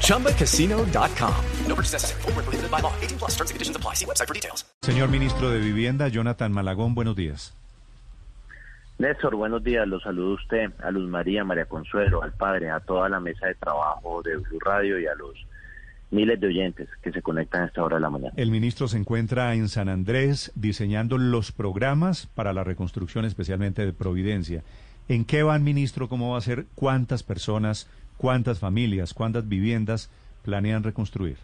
ChumbaCasino.com. No purchase necessary. Full prohibited by law. 18 plus terms and conditions apply. See website for details. Señor ministro de Vivienda, Jonathan Malagón, buenos días. Néstor, buenos días. Los saludo a usted, a Luz María, María Consuelo, al padre, a toda la mesa de trabajo de Blue Radio y a los miles de oyentes que se conectan a esta hora de la mañana. El ministro se encuentra en San Andrés diseñando los programas para la reconstrucción, especialmente de Providencia. ¿En qué van, ministro? ¿Cómo va a ser? ¿Cuántas personas, cuántas familias, cuántas viviendas planean reconstruir?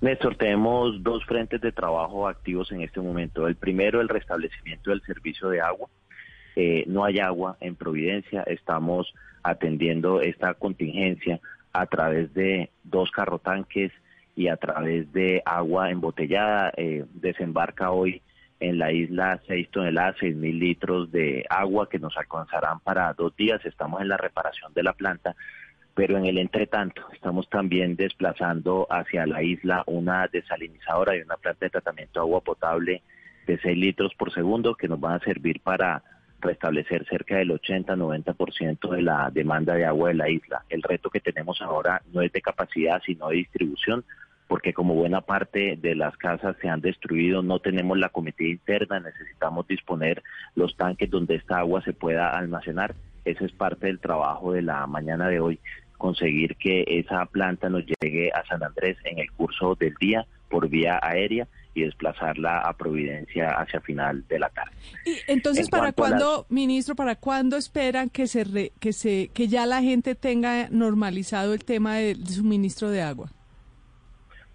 Néstor, tenemos dos frentes de trabajo activos en este momento. El primero, el restablecimiento del servicio de agua. Eh, no hay agua en Providencia. Estamos atendiendo esta contingencia a través de dos carrotanques y a través de agua embotellada. Eh, desembarca hoy en la isla seis toneladas, seis mil litros de agua que nos alcanzarán para dos días. Estamos en la reparación de la planta, pero en el entretanto estamos también desplazando hacia la isla una desalinizadora y una planta de tratamiento de agua potable de seis litros por segundo que nos van a servir para restablecer cerca del 80-90% de la demanda de agua de la isla. El reto que tenemos ahora no es de capacidad, sino de distribución, porque como buena parte de las casas se han destruido, no tenemos la cometida interna, necesitamos disponer los tanques donde esta agua se pueda almacenar. Ese es parte del trabajo de la mañana de hoy, conseguir que esa planta nos llegue a San Andrés en el curso del día por vía aérea y desplazarla a Providencia hacia final de la tarde. Y entonces, ¿para cuándo, ministro, para cuándo esperan que se que se que ya la gente tenga normalizado el tema del suministro de agua?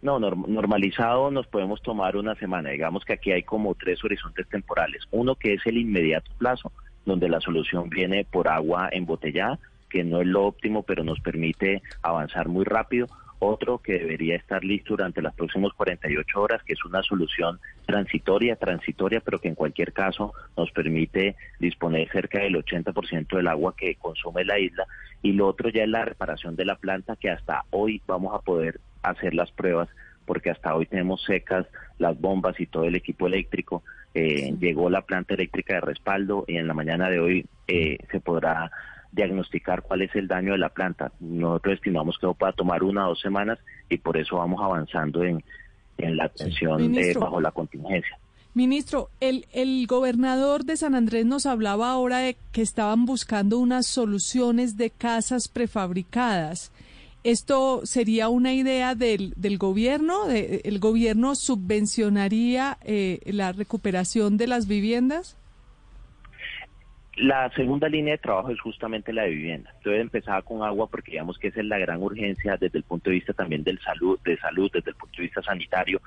No, normalizado nos podemos tomar una semana. Digamos que aquí hay como tres horizontes temporales. Uno que es el inmediato plazo, donde la solución viene por agua embotellada, que no es lo óptimo, pero nos permite avanzar muy rápido otro que debería estar listo durante las próximas 48 horas, que es una solución transitoria, transitoria, pero que en cualquier caso nos permite disponer cerca del 80% del agua que consume la isla. Y lo otro ya es la reparación de la planta, que hasta hoy vamos a poder hacer las pruebas, porque hasta hoy tenemos secas las bombas y todo el equipo eléctrico. Eh, llegó la planta eléctrica de respaldo y en la mañana de hoy eh, se podrá diagnosticar cuál es el daño de la planta. Nosotros estimamos que va a tomar una o dos semanas y por eso vamos avanzando en, la atención bajo la contingencia. Ministro, el, el gobernador de San Andrés nos hablaba ahora de que estaban buscando unas soluciones de casas prefabricadas. ¿Esto sería una idea del, del gobierno? ¿El gobierno subvencionaría eh, la recuperación de las viviendas? La segunda línea de trabajo es justamente la de vivienda. Entonces empezaba con agua porque digamos que esa es la gran urgencia desde el punto de vista también del salud, de salud, desde el punto de vista sanitario.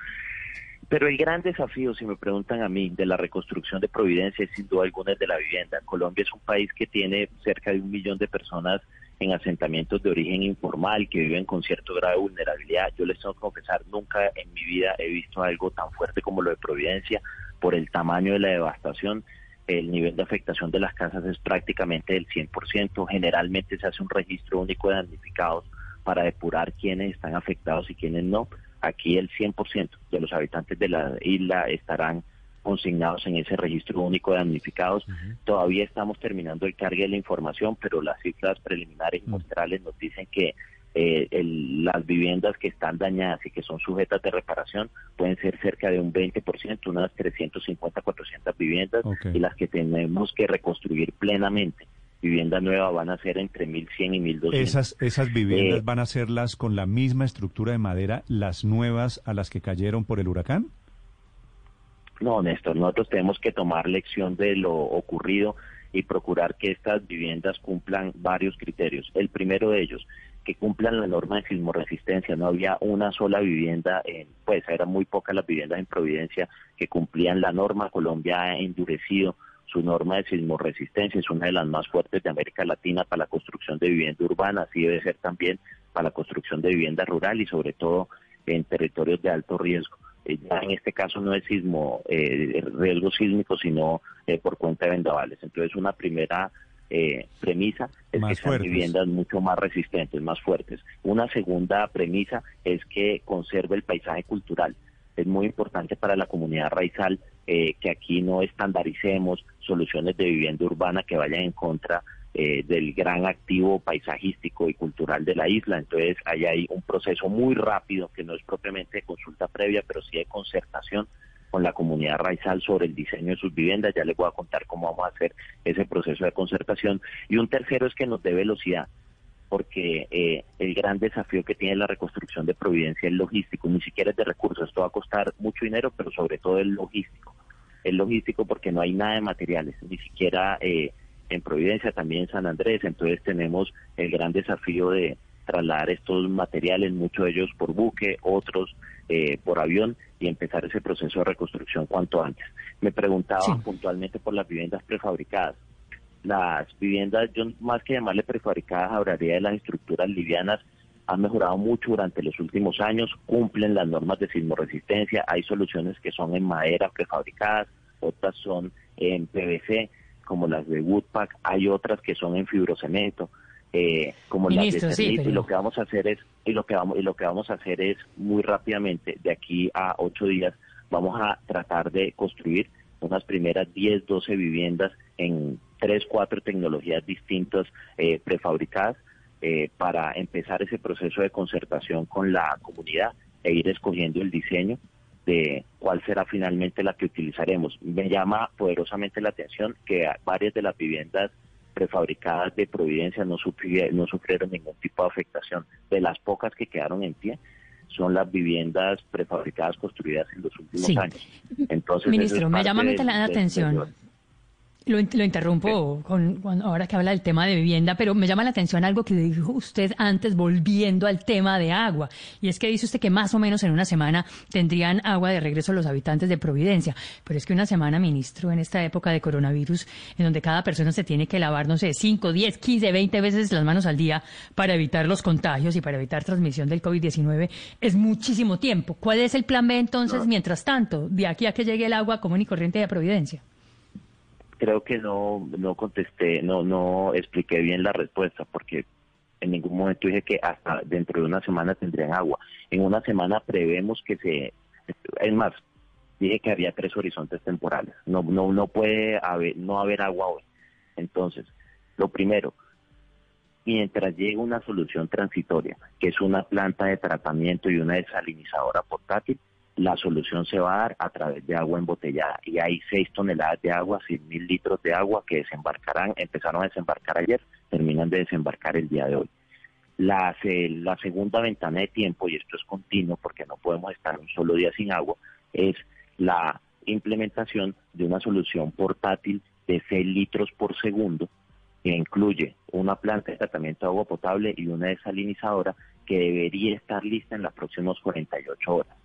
Pero el gran desafío, si me preguntan a mí, de la reconstrucción de Providencia es sin duda alguna el de la vivienda. Colombia es un país que tiene cerca de un millón de personas en asentamientos de origen informal que viven con cierto grado de vulnerabilidad. Yo les tengo que confesar, nunca en mi vida he visto algo tan fuerte como lo de Providencia por el tamaño de la devastación el nivel de afectación de las casas es prácticamente del 100%. Generalmente se hace un registro único de damnificados para depurar quiénes están afectados y quiénes no. Aquí el 100% de los habitantes de la isla estarán consignados en ese registro único de damnificados. Todavía estamos terminando el cargue de la información, pero las cifras preliminares y muestrales nos dicen que eh, las viviendas que están dañadas y que son sujetas de reparación pueden ser cerca de un 20%, unas 350, 400 viviendas, y las que tenemos que reconstruir plenamente. Vivienda nueva van a ser entre 1.100 y 1.200. ¿Esas, esas viviendas eh, van a ser las con la misma estructura de madera, las nuevas a las que cayeron por el huracán? No, Néstor, nosotros tenemos que tomar lección de lo ocurrido y procurar que estas viviendas cumplan varios criterios. El primero de ellos, que cumplan la norma de sismoresistencia. No había una sola vivienda, en, pues eran muy pocas las viviendas en Providencia que cumplían la norma. Colombia ha endurecido su norma de sismoresistencia, es una de las más fuertes de América Latina para la construcción de vivienda urbana, así debe ser también para la construcción de vivienda rural y sobre todo en territorios de alto riesgo. Eh, ya en este caso no es sismo, eh, riesgo sísmico, sino eh, por cuenta de vendavales. Entonces, una primera eh, premisa es que sean viviendas mucho más resistentes, más fuertes. Una segunda premisa es que conserve el paisaje cultural. Es muy importante para la comunidad raizal eh, que aquí no estandaricemos soluciones de vivienda urbana que vayan en contra eh, del gran activo paisajístico y cultural de la isla. Entonces, hay ahí un proceso muy rápido que no es propiamente de consulta previa, pero sí de concertación con la comunidad raizal sobre el diseño de sus viviendas. Ya les voy a contar cómo vamos a hacer ese proceso de concertación. Y un tercero es que nos dé velocidad porque eh, el gran desafío que tiene la reconstrucción de Providencia es logístico, ni siquiera es de recursos, esto va a costar mucho dinero, pero sobre todo es logístico. Es logístico porque no hay nada de materiales, ni siquiera eh, en Providencia, también en San Andrés, entonces tenemos el gran desafío de trasladar estos materiales, muchos de ellos por buque, otros eh, por avión, y empezar ese proceso de reconstrucción cuanto antes. Me preguntaba puntualmente por las viviendas prefabricadas. Las viviendas, yo más que llamarle prefabricadas, hablaría de las estructuras livianas, han mejorado mucho durante los últimos años, cumplen las normas de sismoresistencia, hay soluciones que son en madera prefabricadas, otras son en PVC, como las de Woodpack, hay otras que son en fibrocemento, eh, como las de Cernit, y lo que vamos a hacer es y lo que vamos y lo que vamos a hacer es muy rápidamente de aquí a ocho días vamos a tratar de construir unas primeras 10, 12 viviendas en tres, cuatro tecnologías distintas eh, prefabricadas eh, para empezar ese proceso de concertación con la comunidad e ir escogiendo el diseño de cuál será finalmente la que utilizaremos. Me llama poderosamente la atención que varias de las viviendas prefabricadas de Providencia no, sufrieron, no sufrieron ningún tipo de afectación. De las pocas que quedaron en pie, son las viviendas prefabricadas construidas en los últimos años. Entonces, Ministro, me llama la atención. Lo, interrumpo con, ahora que habla del tema de vivienda, pero me llama la atención algo que dijo usted antes, volviendo al tema de agua. Y es que dice usted que más o menos en una semana tendrían agua de regreso los habitantes de Providencia. Pero es que una semana, ministro, en esta época de coronavirus, en donde cada persona se tiene que lavar, no sé, 5, 10, 15, 20 veces las manos al día para evitar los contagios y para evitar transmisión del COVID-19, es muchísimo tiempo. ¿Cuál es el plan B entonces, mientras tanto, de aquí a que llegue el agua común y corriente de Providencia? Creo que no, no contesté, no, no expliqué bien la respuesta porque en ningún momento dije que hasta dentro de una semana tendrían agua. En una semana prevemos que se, es más, dije que había tres horizontes temporales. No, no, no puede haber, no haber agua hoy. Entonces, lo primero, mientras llegue una solución transitoria, que es una planta de tratamiento y una desalinizadora portátil, la solución se va a dar a través de agua embotellada y hay 6 toneladas de agua, 100 mil litros de agua que desembarcarán, empezaron a desembarcar ayer, terminan de desembarcar el día de hoy. La, la segunda ventana de tiempo, y esto es continuo porque no podemos estar un solo día sin agua, es la implementación de una solución portátil de 6 litros por segundo que incluye una planta de tratamiento de agua potable y una desalinizadora que debería estar lista en las próximas 48 horas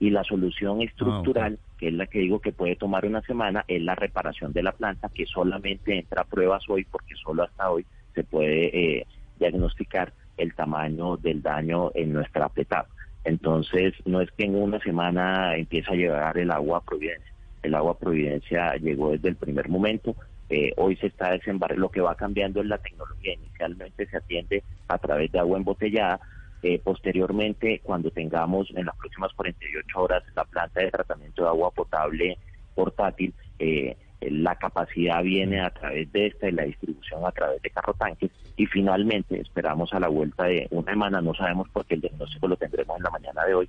y la solución estructural, ah, que es la que digo que puede tomar una semana, es la reparación de la planta, que solamente entra a pruebas hoy, porque solo hasta hoy se puede eh, diagnosticar el tamaño del daño en nuestra petapa. Entonces, no es que en una semana empiece a llegar el agua a Providencia. El agua a Providencia llegó desde el primer momento. Eh, hoy se está desembarcando, lo que va cambiando es la tecnología. Inicialmente se atiende a través de agua embotellada, eh, posteriormente, cuando tengamos en las próximas 48 horas la planta de tratamiento de agua potable portátil, eh, la capacidad viene a través de esta y la distribución a través de carro tanques y finalmente esperamos a la vuelta de una semana, no sabemos porque el diagnóstico lo tendremos en la mañana de hoy,